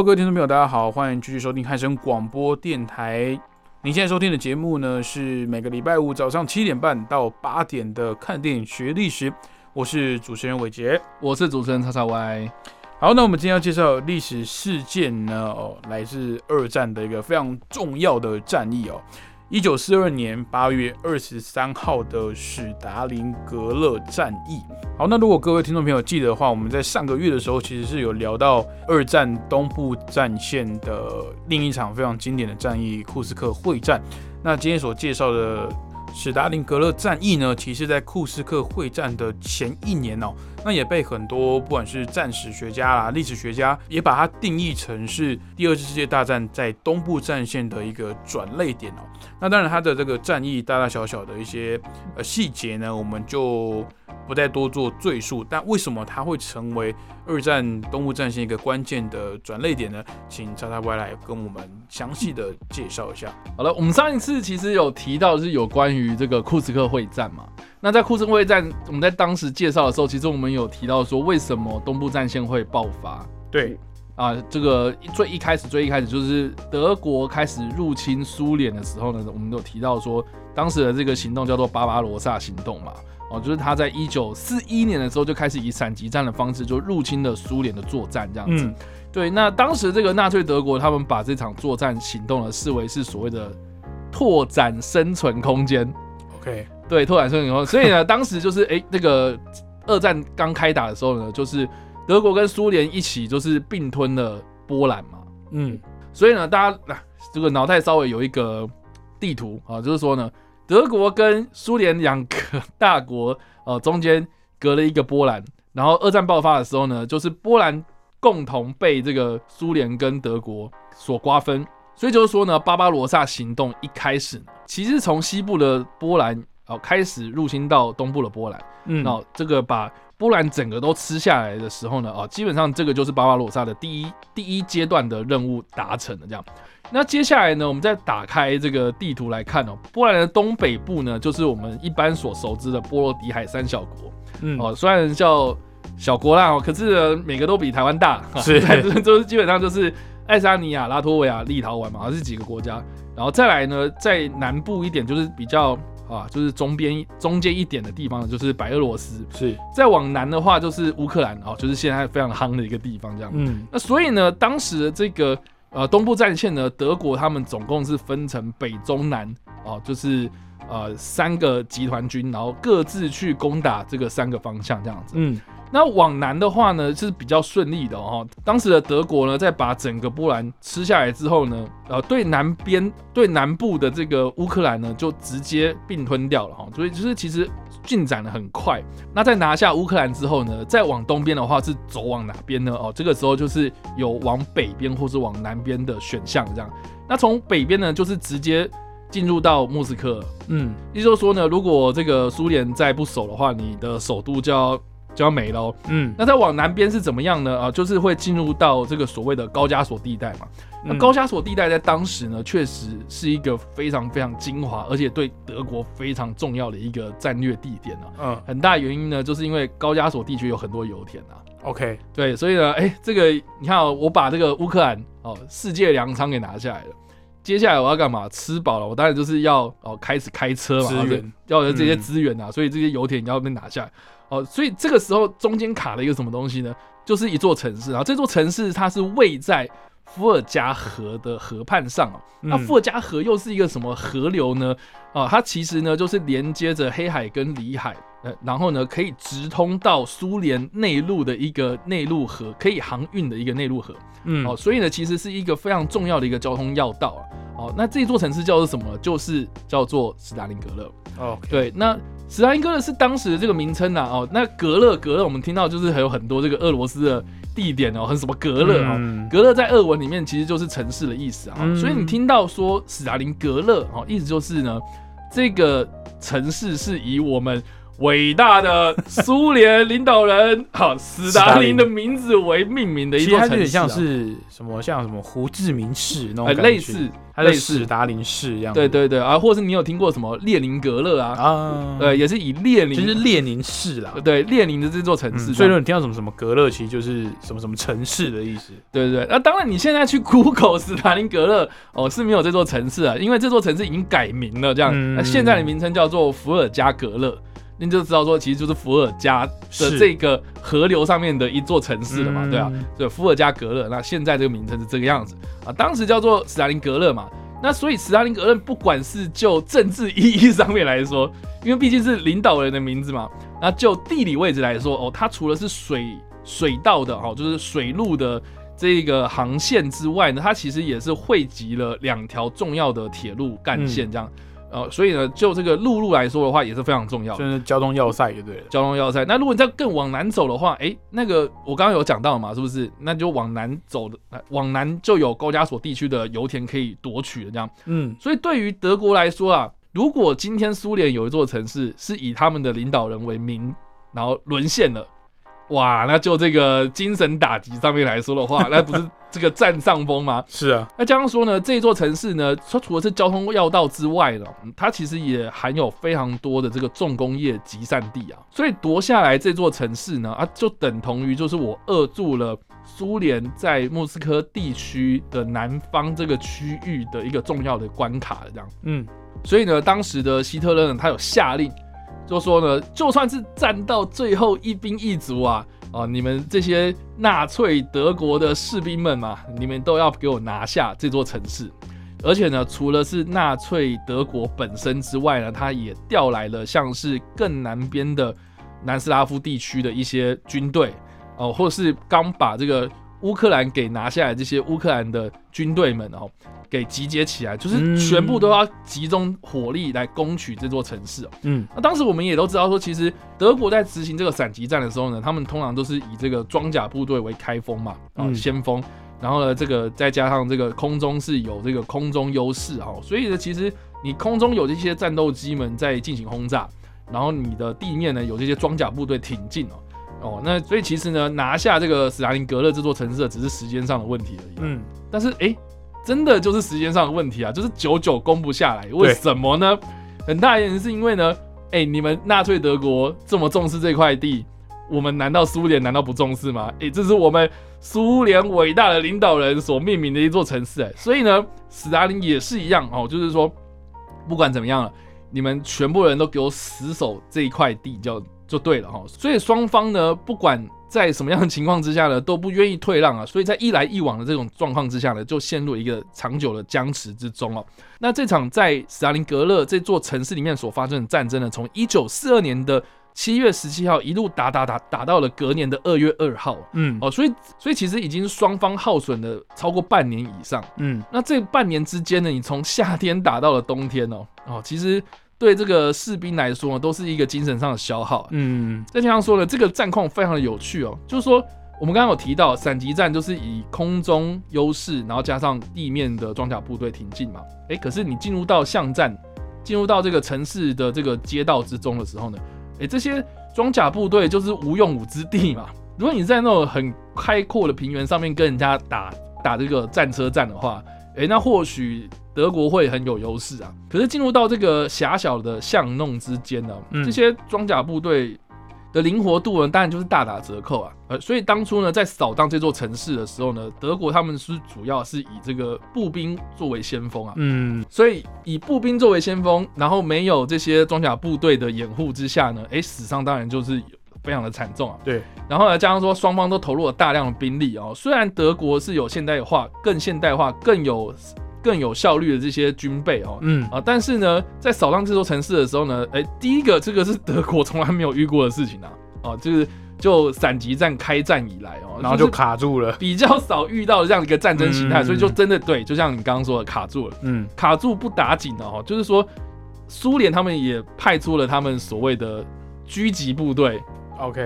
Hello，各位听众朋友，大家好，欢迎继续收听汉声广播电台。您现在收听的节目呢，是每个礼拜五早上七点半到八点的看电影学历史。我是主持人伟杰，我是主持人叉叉 Y。好，那我们今天要介绍历史事件呢，哦，来自二战的一个非常重要的战役哦。一九四二年八月二十三号的史达林格勒战役。好，那如果各位听众朋友记得的话，我们在上个月的时候其实是有聊到二战东部战线的另一场非常经典的战役——库斯克会战。那今天所介绍的。史达林格勒战役呢，其实，在库斯克会战的前一年哦，那也被很多不管是战史学家啦、历史学家，也把它定义成是第二次世界大战在东部战线的一个转泪点哦。那当然，它的这个战役大大小小的一些呃细节呢，我们就不再多做赘述。但为什么它会成为二战东部战线一个关键的转泪点呢？请叉叉 Y 来跟我们详细的介绍一下。好了，我们上一次其实有提到是有关于这个库斯克会战嘛。那在库斯克会战，我们在当时介绍的时候，其实我们有提到说为什么东部战线会爆发。对。啊，这个最一开始，最一开始就是德国开始入侵苏联的时候呢，我们有提到说，当时的这个行动叫做巴巴罗萨行动嘛，哦，就是他在一九四一年的时候就开始以闪击战的方式就入侵了苏联的作战这样子。对，那当时这个纳粹德国他们把这场作战行动呢视为是所谓的拓展生存空间。OK，对，拓展生存空间。所以呢，当时就是哎，那个二战刚开打的时候呢，就是。德国跟苏联一起就是并吞了波兰嘛，嗯，所以呢，大家这个脑袋稍微有一个地图啊，就是说呢，德国跟苏联两个大国呃中间隔了一个波兰，然后二战爆发的时候呢，就是波兰共同被这个苏联跟德国所瓜分，所以就是说呢，巴巴罗萨行动一开始其实从西部的波兰哦开始入侵到东部的波兰，嗯，那这个把。波兰整个都吃下来的时候呢，啊，基本上这个就是巴巴罗萨的第一第一阶段的任务达成了。这样，那接下来呢，我们再打开这个地图来看哦，波兰的东北部呢，就是我们一般所熟知的波罗的海三小国。嗯，哦，虽然叫小国啦，哦，可是每个都比台湾大，是，就是基本上就是爱沙尼亚、拉脱维亚、立陶宛嘛，这几个国家。然后再来呢，在南部一点就是比较。啊，就是中边中间一点的地方呢，就是白俄罗斯。是，再往南的话就是乌克兰啊，就是现在非常夯的一个地方。这样，嗯，那所以呢，当时的这个呃东部战线呢，德国他们总共是分成北中南哦，就是呃三个集团军，然后各自去攻打这个三个方向这样子。嗯。那往南的话呢，是比较顺利的哦。当时的德国呢，在把整个波兰吃下来之后呢，呃，对南边、对南部的这个乌克兰呢，就直接并吞掉了哈。所以就是其实进展的很快。那在拿下乌克兰之后呢，再往东边的话是走往哪边呢？哦，这个时候就是有往北边或是往南边的选项这样。那从北边呢，就是直接进入到莫斯科。嗯，也就是说呢，如果这个苏联再不守的话，你的首都就要。就要没了，嗯，那再往南边是怎么样呢？啊，就是会进入到这个所谓的高加索地带嘛。那高加索地带在当时呢，确实是一个非常非常精华，而且对德国非常重要的一个战略地点呢。嗯，很大原因呢，就是因为高加索地区有很多油田啊。OK，对，所以呢，哎，这个你看，我把这个乌克兰哦世界粮仓给拿下来了，接下来我要干嘛？吃饱了，我当然就是要哦开始开车嘛，要有这些资源啊，所以这些油田你要被拿下来。哦，所以这个时候中间卡了一个什么东西呢？就是一座城市啊。这座城市它是位在伏尔加河的河畔上哦。那伏尔加河又是一个什么河流呢？啊，它其实呢就是连接着黑海跟里海呃，然后呢可以直通到苏联内陆的一个内陆河，可以航运的一个内陆河。嗯，哦，所以呢，其实是一个非常重要的一个交通要道啊。哦，那这座城市叫做什么？就是叫做斯大林格勒。哦，对，那斯大林格勒是当时的这个名称呐。哦，那格勒格勒，我们听到就是还有很多这个俄罗斯的地点哦，很什么格勒啊？格勒在俄文里面其实就是城市的意思啊。所以你听到说斯大林格勒，哦，意思就是呢，这个城市是以我们。伟大的苏联领导人，好，斯大林的名字为命名的一座城市，有点像是什么，像什么胡志明市那种感觉，类似，类似斯大林市一样。对对对，啊，或者是你有听过什么列宁格勒啊？啊，对，也是以列宁，就是列宁市啦。对，列宁的这座城市。所以说你听到什么什么格勒，其实就是什么什么城市的意思。对对对，那当然你现在去 Google 斯大林格勒，哦，是没有这座城市啊，因为这座城市已经改名了，这样，那现在的名称叫做伏尔加格勒。你就知道说，其实就是伏尔加的这个河流上面的一座城市了嘛，对啊，对，伏尔加格勒。那现在这个名称是这个样子啊，当时叫做斯大林格勒嘛。那所以斯大林格勒不管是就政治意义上面来说，因为毕竟是领导人的名字嘛，那就地理位置来说，哦，它除了是水水道的哦，就是水路的这个航线之外呢，它其实也是汇集了两条重要的铁路干线这样。呃，所以呢，就这个陆路来说的话，也是非常重要，就是交通要塞，对不对？交通要塞。那如果你再更往南走的话，哎，那个我刚刚有讲到嘛，是不是？那就往南走的，往南就有高加索地区的油田可以夺取的，这样。嗯。所以对于德国来说啊，如果今天苏联有一座城市是以他们的领导人为名，然后沦陷了。哇，那就这个精神打击上面来说的话，那不是这个占上风吗？是啊。那这样说呢，这座城市呢，它除了是交通要道之外呢，它其实也含有非常多的这个重工业集散地啊。所以夺下来这座城市呢，啊，就等同于就是我扼住了苏联在莫斯科地区的南方这个区域的一个重要的关卡这样。嗯。所以呢，当时的希特勒呢，他有下令。就说呢，就算是战到最后一兵一卒啊，啊，你们这些纳粹德国的士兵们嘛，你们都要给我拿下这座城市。而且呢，除了是纳粹德国本身之外呢，他也调来了像是更南边的南斯拉夫地区的一些军队，哦，或是刚把这个乌克兰给拿下来这些乌克兰的军队们哦。给集结起来，就是全部都要集中火力来攻取这座城市哦。嗯，那当时我们也都知道说，其实德国在执行这个闪击战的时候呢，他们通常都是以这个装甲部队为开锋嘛，啊，先锋。然后呢，这个再加上这个空中是有这个空中优势哈，所以呢，其实你空中有这些战斗机们在进行轰炸，然后你的地面呢有这些装甲部队挺进哦，哦，那所以其实呢，拿下这个斯大林格勒这座城市只是时间上的问题而已。嗯，但是哎。真的就是时间上的问题啊，就是久久攻不下来。为什么呢？很大原因是因为呢，哎，你们纳粹德国这么重视这块地，我们难道苏联难道不重视吗？哎，这是我们苏联伟大的领导人所命名的一座城市，哎，所以呢，斯大林也是一样哦，就是说，不管怎么样了，你们全部人都给我死守这一块地，就就对了哈。所以双方呢，不管。在什么样的情况之下呢，都不愿意退让啊，所以在一来一往的这种状况之下呢，就陷入一个长久的僵持之中哦。那这场在斯大林格勒这座城市里面所发生的战争呢，从一九四二年的七月十七号一路打打打打到了隔年的二月二号，嗯，哦，所以所以其实已经双方耗损了超过半年以上，嗯，那这半年之间呢，你从夏天打到了冬天哦，哦，其实。对这个士兵来说呢，都是一个精神上的消耗。嗯，再加上说呢，这个战况非常的有趣哦，就是说我们刚刚有提到闪击战，就是以空中优势，然后加上地面的装甲部队挺进嘛。哎，可是你进入到巷战，进入到这个城市的这个街道之中的时候呢，哎，这些装甲部队就是无用武之地嘛。如果你在那种很开阔的平原上面跟人家打打这个战车战的话，哎，那或许。德国会很有优势啊，可是进入到这个狭小的巷弄之间呢，这些装甲部队的灵活度呢，当然就是大打折扣啊。呃，所以当初呢，在扫荡这座城市的时候呢，德国他们是主要是以这个步兵作为先锋啊。嗯，所以以步兵作为先锋，然后没有这些装甲部队的掩护之下呢，哎，死伤当然就是非常的惨重啊。对，然后呢，加上说双方都投入了大量的兵力哦，虽然德国是有现代化、更现代化、更有更有效率的这些军备哦，嗯。啊，但是呢，在扫荡这座城市的时候呢，哎，第一个这个是德国从来没有遇过的事情啊，哦，就是就闪击战开战以来哦，然后就卡住了，比较少遇到这样一个战争形态，所以就真的对，就像你刚刚说的卡住了，嗯，卡住不打紧的哦，就是说苏联他们也派出了他们所谓的狙击部队，OK，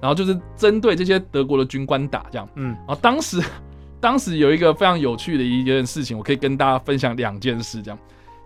然后就是针对这些德国的军官打这样，嗯，然后当时。当时有一个非常有趣的一件事情，我可以跟大家分享两件事。这样，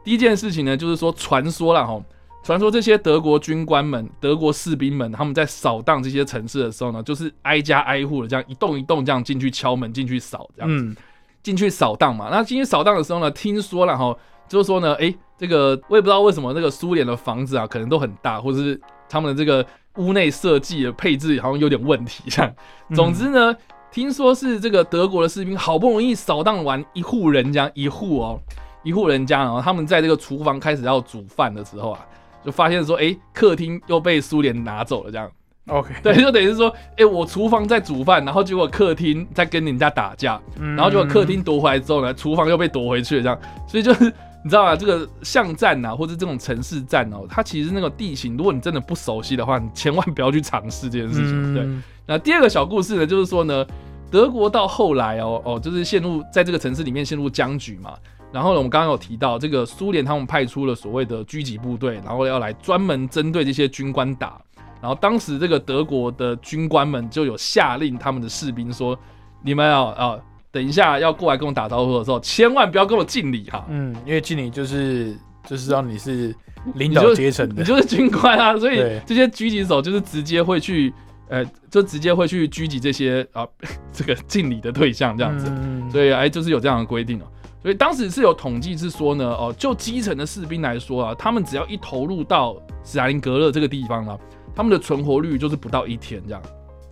第一件事情呢，就是说传说了哈，传说这些德国军官们、德国士兵们，他们在扫荡这些城市的时候呢，就是挨家挨户的这样一栋一栋这样进去敲门、进去扫这样子，进去扫荡嘛。那进去扫荡的时候呢，听说了哈，就是说呢，哎，这个我也不知道为什么那个苏联的房子啊，可能都很大，或者是他们的这个屋内设计的配置好像有点问题这样。总之呢。听说是这个德国的士兵好不容易扫荡完一户人家一户哦，一户人家，然后他们在这个厨房开始要煮饭的时候啊，就发现说，哎，客厅又被苏联拿走了，这样。OK，对，就等于是说，哎，我厨房在煮饭，然后结果客厅在跟人家打架，然后结果客厅夺回来之后呢，厨房又被夺回去了，这样。所以就是你知道吗？这个巷战呐，或者这种城市战哦，它其实那个地形，如果你真的不熟悉的话，你千万不要去尝试这件事情。对。那第二个小故事呢，就是说呢。德国到后来哦哦，就是陷入在这个城市里面陷入僵局嘛。然后呢，我们刚刚有提到这个苏联他们派出了所谓的狙击部队，然后要来专门针对这些军官打。然后当时这个德国的军官们就有下令他们的士兵说：“你们啊啊，等一下要过来跟我打招呼的时候，千万不要跟我敬礼哈。”嗯，因为敬礼就是就是让你是领导阶层的，你就是军官啊，所以这些狙击手就是直接会去。呃，就直接会去狙击这些啊，这个敬礼的对象这样子，所以哎，就是有这样的规定哦。所以当时是有统计是说呢，哦，就基层的士兵来说啊，他们只要一投入到斯大林格勒这个地方啊，他们的存活率就是不到一天这样。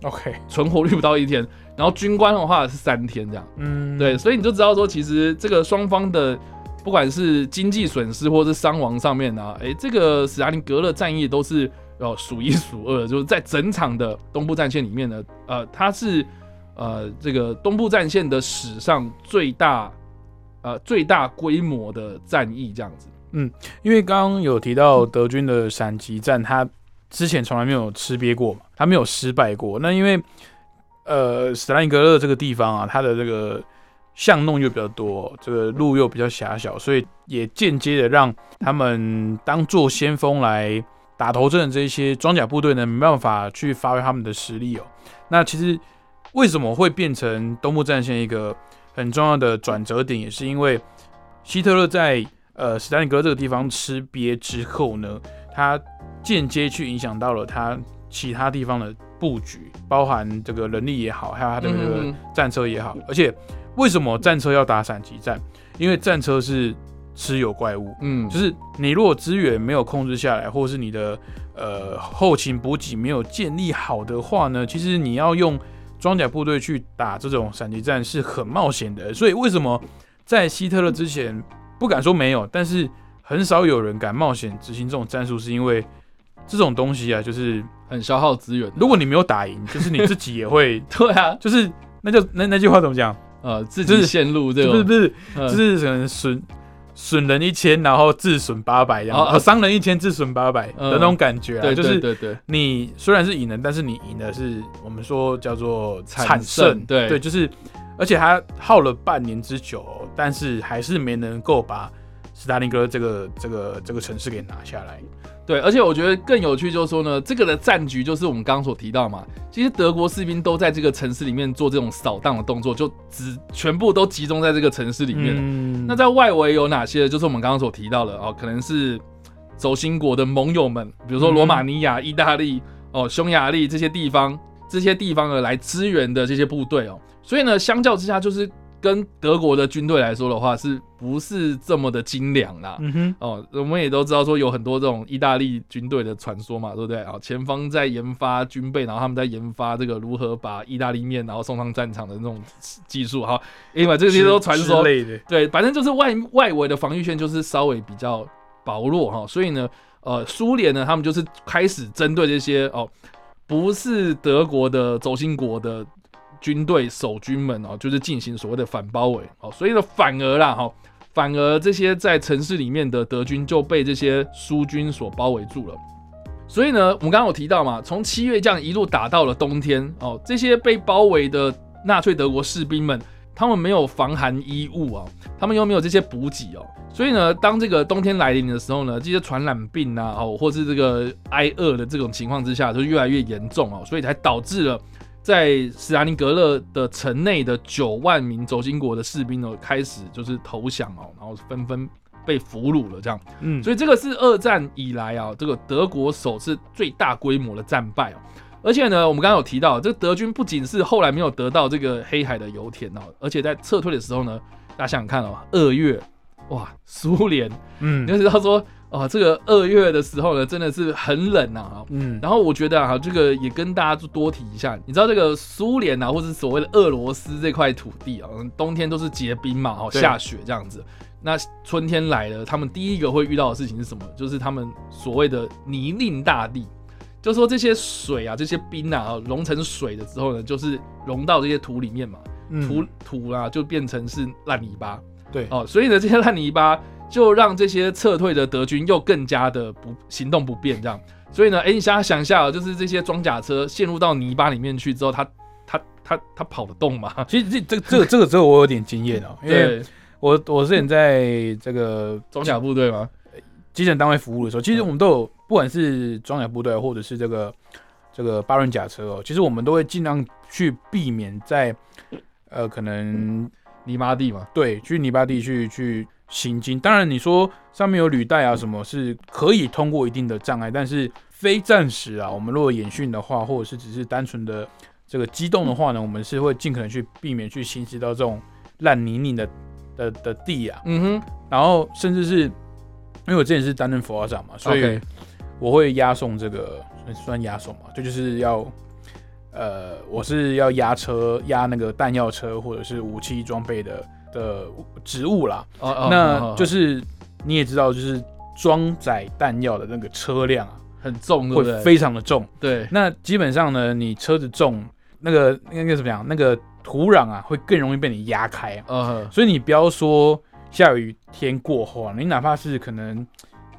OK，存活率不到一天，然后军官的话是三天这样。嗯，对，所以你就知道说，其实这个双方的不管是经济损失或是伤亡上面呢，哎，这个斯大林格勒战役都是。要数一数二，就是在整场的东部战线里面呢，呃，它是呃这个东部战线的史上最大呃最大规模的战役这样子。嗯，因为刚刚有提到德军的闪击战，他之前从来没有吃瘪过嘛，他没有失败过。那因为呃斯大林格勒这个地方啊，它的这个巷弄又比较多，这个路又比较狭小，所以也间接的让他们当做先锋来。打头阵的这些装甲部队呢，没办法去发挥他们的实力哦。那其实为什么会变成东部战线一个很重要的转折点，也是因为希特勒在呃史丹尼格这个地方吃瘪之后呢，他间接去影响到了他其他地方的布局，包含这个人力也好，还有他的这个战车也好。而且为什么战车要打闪击战？因为战车是。吃有怪物，嗯，就是你如果资源没有控制下来，或者是你的呃后勤补给没有建立好的话呢，其实你要用装甲部队去打这种闪击战是很冒险的。所以为什么在希特勒之前不敢说没有，但是很少有人敢冒险执行这种战术，是因为这种东西啊，就是很消耗资源。如果你没有打赢，就是你自己也会 对啊，就是那就那那句话怎么讲？呃，自己陷入这个不是不是，就是可能损。损人一千，然后自损八百，然后伤人一千，自损八百的那种感觉啊，就是对对，你虽然是赢了，但是你赢的是我们说叫做惨胜，对。对，就是而且他耗了半年之久，但是还是没能够把斯大林格勒这个这个这个城市给拿下来。对，而且我觉得更有趣就是说呢，这个的战局就是我们刚刚所提到嘛，其实德国士兵都在这个城市里面做这种扫荡的动作，就只全部都集中在这个城市里面。那在外围有哪些？就是我们刚刚所提到的哦，可能是轴心国的盟友们，比如说罗马尼亚、意大利、哦匈牙利这些地方，这些地方的来支援的这些部队哦。所以呢，相较之下就是。跟德国的军队来说的话，是不是这么的精良啦？嗯哼，哦，我们也都知道说有很多这种意大利军队的传说嘛，对不对？啊，前方在研发军备，然后他们在研发这个如何把意大利面然后送上战场的那种技术。哈，因为这些都传说类的，对，反正就是外外围的防御线就是稍微比较薄弱哈，所以呢，呃，苏联呢，他们就是开始针对这些哦，不是德国的轴心国的。军队守军们哦，就是进行所谓的反包围哦，所以呢，反而啦哈，反而这些在城市里面的德军就被这些苏军所包围住了。所以呢，我们刚刚有提到嘛，从七月这样一路打到了冬天哦，这些被包围的纳粹德国士兵们，他们没有防寒衣物啊，他们又没有这些补给哦，所以呢，当这个冬天来临的时候呢，这些传染病啊，哦，或是这个挨饿的这种情况之下，就越来越严重哦，所以才导致了在斯大林格勒的城内的九万名轴心国的士兵呢，开始就是投降哦，然后纷纷。被俘虏了，这样，嗯，所以这个是二战以来啊，这个德国首次最大规模的战败哦。而且呢，我们刚刚有提到，这个德军不仅是后来没有得到这个黑海的油田哦，而且在撤退的时候呢，大家想想看哦，二月，哇，苏联，嗯，你知道说，哦，这个二月的时候呢，真的是很冷啊，嗯，然后我觉得啊，这个也跟大家就多提一下，你知道这个苏联啊，或者所谓的俄罗斯这块土地啊，冬天都是结冰嘛，哦，下雪这样子。那春天来了，他们第一个会遇到的事情是什么？就是他们所谓的泥泞大地，就说这些水啊，这些冰啊，融成水的时候呢，就是融到这些土里面嘛，土土啊就变成是烂泥巴。对。哦，所以呢，这些烂泥巴就让这些撤退的德军又更加的不行动不便，这样。所以呢，哎，你想想一下，就是这些装甲车陷入到泥巴里面去之后，它它它它跑得动吗？其实这这这个这个之后我有点经验哦，因为。我我之前在这个装甲部队吗？基层单位服务的时候，其实我们都有，不管是装甲部队或者是这个这个八轮甲车哦，其实我们都会尽量去避免在呃可能泥巴地嘛，对，去泥巴地去去行经。当然你说上面有履带啊什么，是可以通过一定的障碍，但是非战时啊，我们如果演训的话，或者是只是单纯的这个机动的话呢，我们是会尽可能去避免去行驶到这种烂泥泞的。的的地啊，嗯哼，然后甚至是因为我之前是担任副校长嘛，所以我会押送这个算押送嘛，这就是要呃，我是要押车押那个弹药车或者是武器装备的的植物啦。哦那就是你也知道，就是装载弹药的那个车辆啊，很重，会非常的重。对，那基本上呢，你车子重，那个那个怎么样，那个。土壤啊，会更容易被你压开啊，所以你不要说下雨天过后啊，你哪怕是可能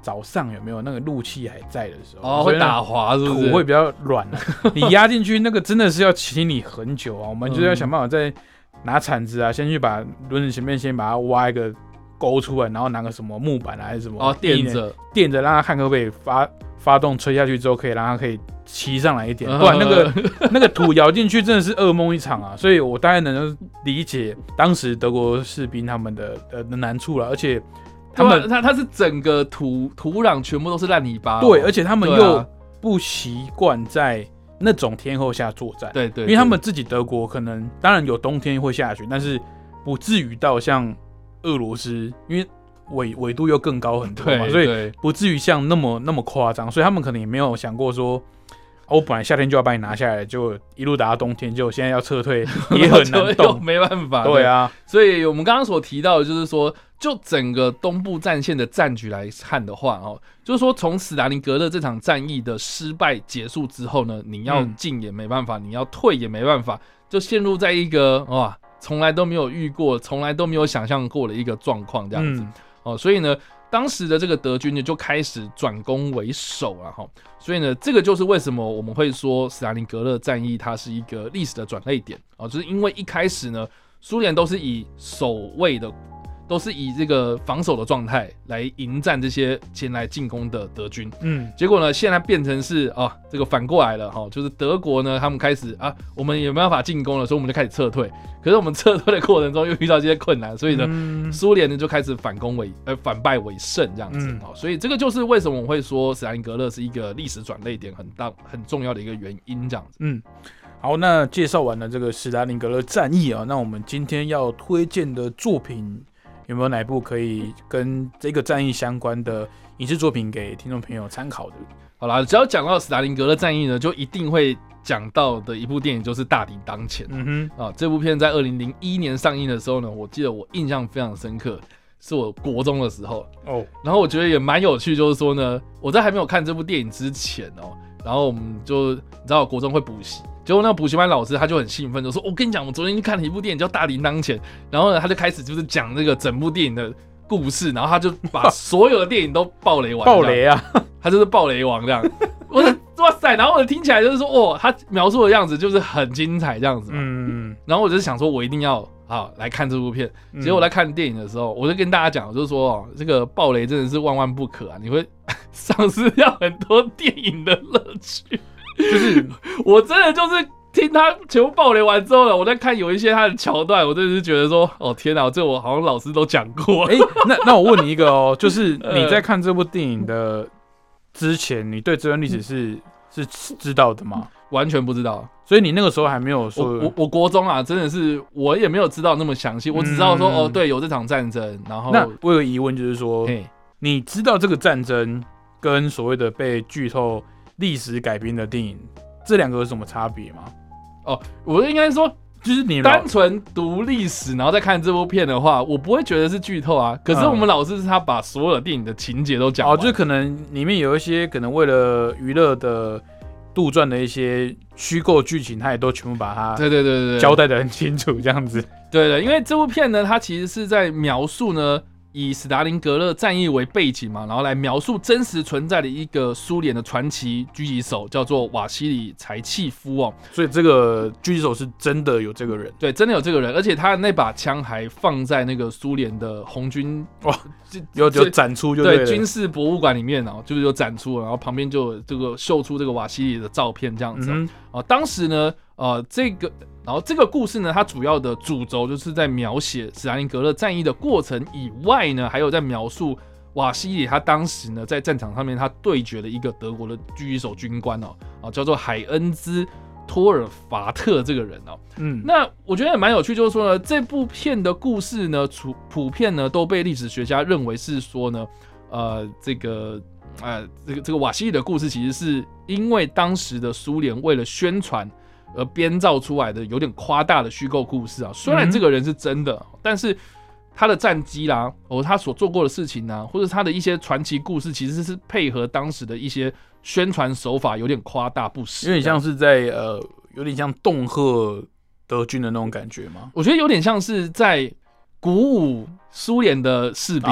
早上有没有那个路气还在的时候，哦，会打滑，是不是？土会比较软，你压进去那个真的是要清理很久啊。我们就是要想办法再拿铲子啊，先去把轮子前面先把它挖一个沟出来，然后拿个什么木板还是什么哦垫着垫着，让它看可不可以发发动吹下去之后可以让它可以。骑上来一点，不然那个 那个土咬进去真的是噩梦一场啊！所以我大概能理解当时德国士兵他们的的难处了，而且他们他他是整个土土壤全部都是烂泥巴，对，而且他们又不习惯在那种天候下作战，对对，因为他们自己德国可能当然有冬天会下雪，但是不至于到像俄罗斯，因为纬纬度又更高很多嘛，所以不至于像那么那么夸张，所以他们可能也没有想过说。我本来夏天就要把你拿下来，就一路打到冬天，就现在要撤退也很难 动，没办法。对啊，所以我们刚刚所提到的，就是说，就整个东部战线的战局来看的话，哦，就是说，从斯大林格勒这场战役的失败结束之后呢，你要进也没办法，你要退也没办法，就陷入在一个哇，从来都没有遇过、从来都没有想象过的一个状况这样子。哦，所以呢。当时的这个德军呢，就开始转攻为守了哈，所以呢，这个就是为什么我们会说斯大林格勒战役它是一个历史的转捩点啊，就是因为一开始呢，苏联都是以守卫的。都是以这个防守的状态来迎战这些前来进攻的德军，嗯，结果呢，现在变成是啊，这个反过来了哈，就是德国呢，他们开始啊，我们也没办法进攻了，所以我们就开始撤退。可是我们撤退的过程中又遇到这些困难，所以呢，苏联呢就开始反攻为呃反败为胜这样子啊，所以这个就是为什么我会说斯大林格勒是一个历史转捩点很大很重要的一个原因这样子。嗯，好，那介绍完了这个斯大林格勒战役啊，那我们今天要推荐的作品。有没有哪部可以跟这个战役相关的影视作品给听众朋友参考的？好啦，只要讲到斯大林格勒战役呢，就一定会讲到的一部电影就是《大敌当前》。嗯哼，啊，这部片在二零零一年上映的时候呢，我记得我印象非常深刻，是我国中的时候哦。然后我觉得也蛮有趣，就是说呢，我在还没有看这部电影之前哦，然后我们就你知道国中会补习。结果那个补习班老师他就很兴奋，就说：“我跟你讲，我昨天去看了一部电影叫《大铃铛前》，然后呢，他就开始就是讲那个整部电影的故事，然后他就把所有的电影都爆雷完，爆雷啊，他就是爆雷王这样。我的哇塞，然后我听起来就是说，哦，他描述的样子就是很精彩这样子嘛。嗯，然后我就想说，我一定要啊来看这部片。结果我在看电影的时候，我就跟大家讲，我就说哦，这个爆雷真的是万万不可啊，你会 丧失掉很多电影的乐趣。就是 我真的就是听他全部爆雷完之后呢，我在看有一些他的桥段，我真的是觉得说，哦天哪，这我好像老师都讲过。哎，那那我问你一个哦，就是 你在看这部电影的。之前你对这段历史是是知道的吗？完全不知道，所以你那个时候还没有说。我我国中啊，真的是我也没有知道那么详细，我只知道说哦，对，有这场战争。然后那我有疑问，就是说，你知道这个战争跟所谓的被剧透历史改编的电影这两个有什么差别吗？哦，我应该说。就是你单纯读历史，然后再看这部片的话，我不会觉得是剧透啊。可是我们老师是他把所有的电影的情节都讲，哦，就可能里面有一些可能为了娱乐的杜撰的一些虚构剧情，他也都全部把它对对对对交代的很清楚，这样子。对的，因为这部片呢，它其实是在描述呢。以斯大林格勒战役为背景嘛，然后来描述真实存在的一个苏联的传奇狙击手，叫做瓦西里柴契夫哦。所以这个狙击手是真的有这个人，对，真的有这个人，而且他那把枪还放在那个苏联的红军哇，有有展出就对军事博物馆里面哦，就是有展出，然后旁边就这个秀出这个瓦西里的照片这样子哦。当时呢，呃，这个。然后这个故事呢，它主要的主轴就是在描写斯大林格勒战役的过程以外呢，还有在描述瓦西里他当时呢在战场上面他对决了一个德国的狙击手军官哦，啊叫做海恩兹托尔法特这个人哦，嗯，那我觉得也蛮有趣，就是说呢，这部片的故事呢，普普遍呢都被历史学家认为是说呢，呃，这个呃这个这个瓦西里的故事其实是因为当时的苏联为了宣传。而编造出来的有点夸大的虚构故事啊，虽然这个人是真的，但是他的战机啦，哦他所做过的事情呢，或者他的一些传奇故事，其实是配合当时的一些宣传手法，有点夸大不实，有点像是在呃，有点像恫吓德军的那种感觉吗？我觉得有点像是在。鼓舞苏联的士兵，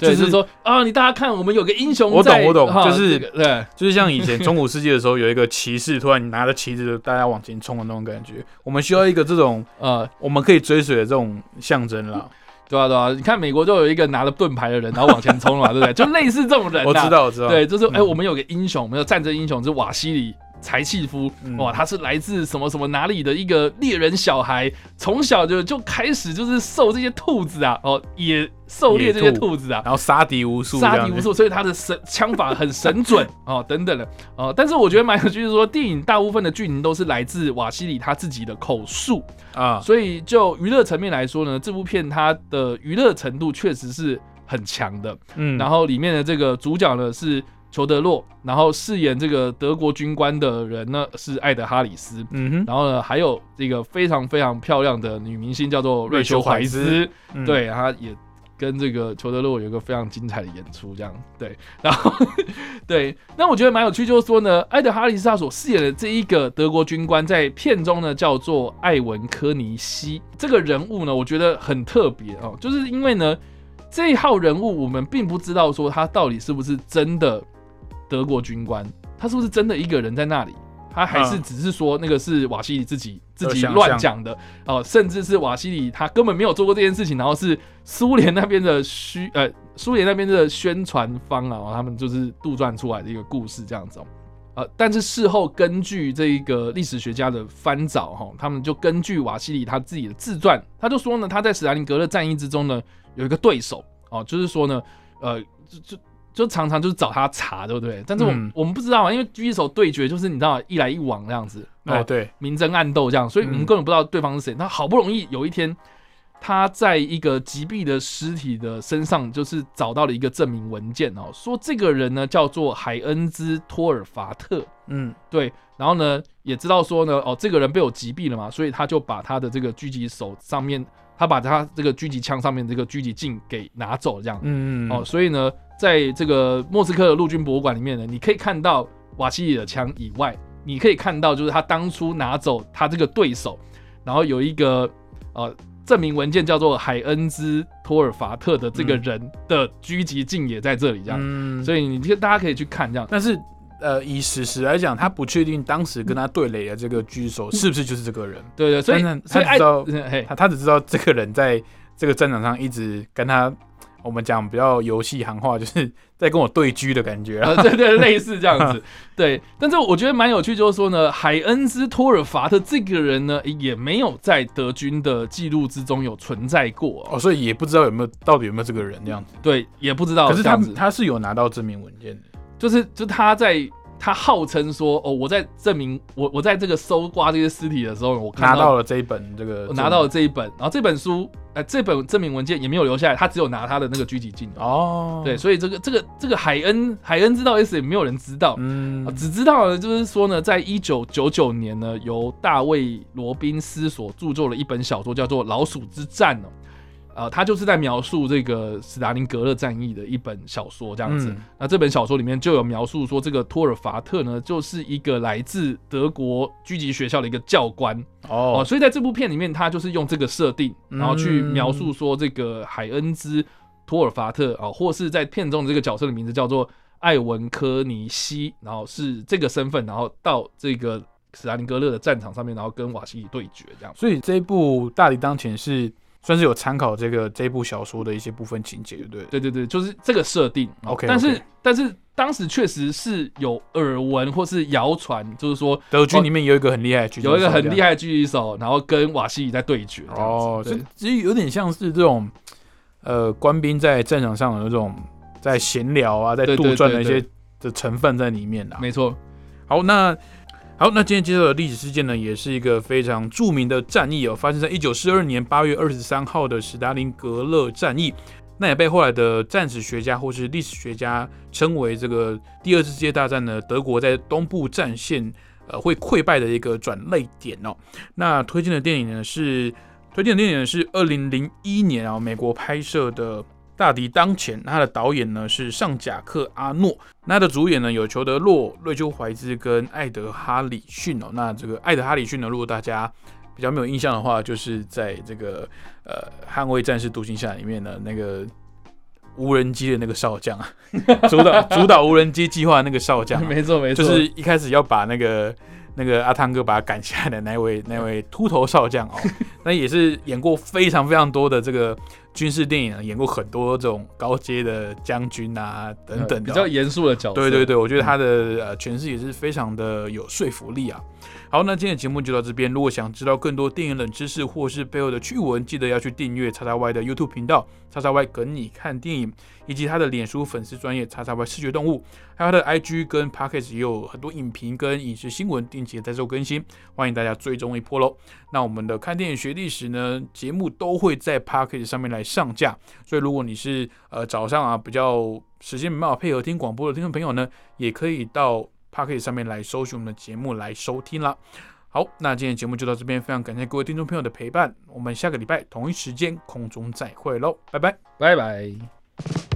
就是说啊，你大家看，我们有个英雄。我懂，我懂，就是对，就是像以前中古世纪的时候，有一个骑士突然拿着旗子，大家往前冲的那种感觉。我们需要一个这种呃，我们可以追随的这种象征啦。对啊，对啊，你看美国就有一个拿着盾牌的人，然后往前冲嘛，对不对？就类似这种人。我知道，我知道。对，就是哎，我们有个英雄，我们有战争英雄，是瓦西里。柴契夫，哇，他是来自什么什么哪里的一个猎人小孩，从小就就开始就是受这些兔子啊，哦，也狩猎这些兔。子啊，然后杀敌无数，杀敌无数，所以他的神枪法很神准 哦，等等的。哦。但是我觉得蛮有趣，就是说电影大部分的剧情都是来自瓦西里他自己的口述。啊，所以就娱乐层面来说呢，这部片它的娱乐程度确实是很强的，嗯，然后里面的这个主角呢是。裘德洛，然后饰演这个德国军官的人呢是艾德哈里斯，嗯哼，然后呢还有这个非常非常漂亮的女明星叫做瑞秋怀斯，对，她也跟这个裘德洛有一个非常精彩的演出，这样对，然后 对，那我觉得蛮有趣，就是说呢，艾德哈里斯他所饰演的这一个德国军官在片中呢叫做艾文科尼西，这个人物呢我觉得很特别哦，就是因为呢这一号人物我们并不知道说他到底是不是真的。德国军官，他是不是真的一个人在那里？他还是只是说那个是瓦西里自己自己乱讲的哦，甚至是瓦西里他根本没有做过这件事情，然后是苏联那边的虚呃，苏联那边的宣传方啊，他们就是杜撰出来的一个故事这样子哦。呃，但是事后根据这一个历史学家的翻找哈，他们就根据瓦西里他自己的自传，他就说呢，他在史达林格勒战役之中呢有一个对手哦，就是说呢，呃，就就。就常常就是找他查，对不对？但是我们我们不知道啊，因为狙击手对决就是你知道一来一往这样子，哦对，明争暗斗这样，所以我们根本不知道对方是谁。那好不容易有一天，他在一个击毙的尸体的身上，就是找到了一个证明文件哦，说这个人呢叫做海恩兹托尔法特，嗯，对，然后呢也知道说呢，哦，这个人被我击毙了嘛，所以他就把他的这个狙击手上面，他把他这个狙击枪上面这个狙击镜给拿走，这样，嗯嗯，哦，所以呢。在这个莫斯科的陆军博物馆里面呢，你可以看到瓦西里的枪以外，你可以看到就是他当初拿走他这个对手，然后有一个呃证明文件叫做海恩兹托尔法特的这个人的狙击镜也在这里，这样，所以你大家可以去看这样。但是，呃，以史实来讲，他不确定当时跟他对垒的这个狙手是不是就是这个人。对对，所以他知道，他他只知道这个人在这个战场上一直跟他。我们讲比较游戏行话，就是 在跟我对狙的感觉啊，对对，类似这样子。对，但是我觉得蛮有趣，就是说呢，海恩斯托尔法特这个人呢，也没有在德军的记录之中有存在过哦，所以也不知道有没有到底有没有这个人这样子。对，也不知道。可是他他是有拿到证明文件的，就是就他在。他号称说：“哦，我在证明我我在这个搜刮这些尸体的时候，我拿到了这一本这个，我拿到了这一本，然后这本书，呃，这本证明文件也没有留下来，他只有拿他的那个狙击镜。哦，对，所以这个这个这个海恩海恩知道 S 也没有人知道，嗯，只知道呢，就是说呢，在一九九九年呢，由大卫罗宾斯所著作了一本小说，叫做《老鼠之战》哦。”呃，他就是在描述这个斯大林格勒战役的一本小说，这样子。那这本小说里面就有描述说，这个托尔法特呢，就是一个来自德国狙击学校的一个教官哦。所以在这部片里面，他就是用这个设定，然后去描述说，这个海恩兹托尔法特啊，或是在片中的这个角色的名字叫做艾文科尼西，然后是这个身份，然后到这个斯大林格勒的战场上面，然后跟瓦西里对决这样。所以这一部大敌当前是。算是有参考这个这部小说的一些部分情节，对不对？对对对，就是这个设定。OK，但是但是当时确实是有耳闻或是谣传，就是说德军里面有一个很厉害的狙击手，有一个很厉害的狙击手，然后跟瓦西里在对决。哦，这其实有点像是这种呃官兵在战场上的那种在闲聊啊，在杜撰的一些的成分在里面的。没错。好，那。好，那今天介绍的历史事件呢，也是一个非常著名的战役哦，发生在一九四二年八月二十三号的史达林格勒战役，那也被后来的战史学家或是历史学家称为这个第二次世界大战呢，德国在东部战线呃会溃败的一个转泪点哦。那推荐的电影呢是推荐的电影是二零零一年啊美国拍摄的。大敌当前，他的导演呢是上贾克阿诺，那他的主演呢有裘德洛、瑞秋怀兹跟艾德哈里逊哦。那这个艾德哈里逊呢，如果大家比较没有印象的话，就是在这个呃《捍卫战士独行侠》里面的那个无人机的那个少将啊，主导主导无人机计划那个少将，没错没错，就是一开始要把那个那个阿汤哥把他赶下来的那位那位秃头少将哦，那也是演过非常非常多的这个。军事电影演过很多这种高阶的将军啊等等，比较严肃的角色。对对对，我觉得他的呃诠释也是非常的有说服力啊。好，那今天的节目就到这边。如果想知道更多电影冷知识或是背后的趣闻，记得要去订阅叉叉 Y 的 YouTube 频道，叉叉 Y 跟你看电影，以及他的脸书粉丝专业叉叉 Y 视觉动物，还有他的 IG 跟 Pockets 也有很多影评跟影视新闻定期在做更新，欢迎大家追踪一波喽。那我们的看电影学历史呢节目都会在 Pockets 上面来上架，所以如果你是呃早上啊比较时间没办法配合听广播的听众朋友呢，也可以到。P a r k 上面来搜寻我们的节目来收听了。好，那今天节目就到这边，非常感谢各位听众朋友的陪伴，我们下个礼拜同一时间空中再会喽，拜拜，拜拜。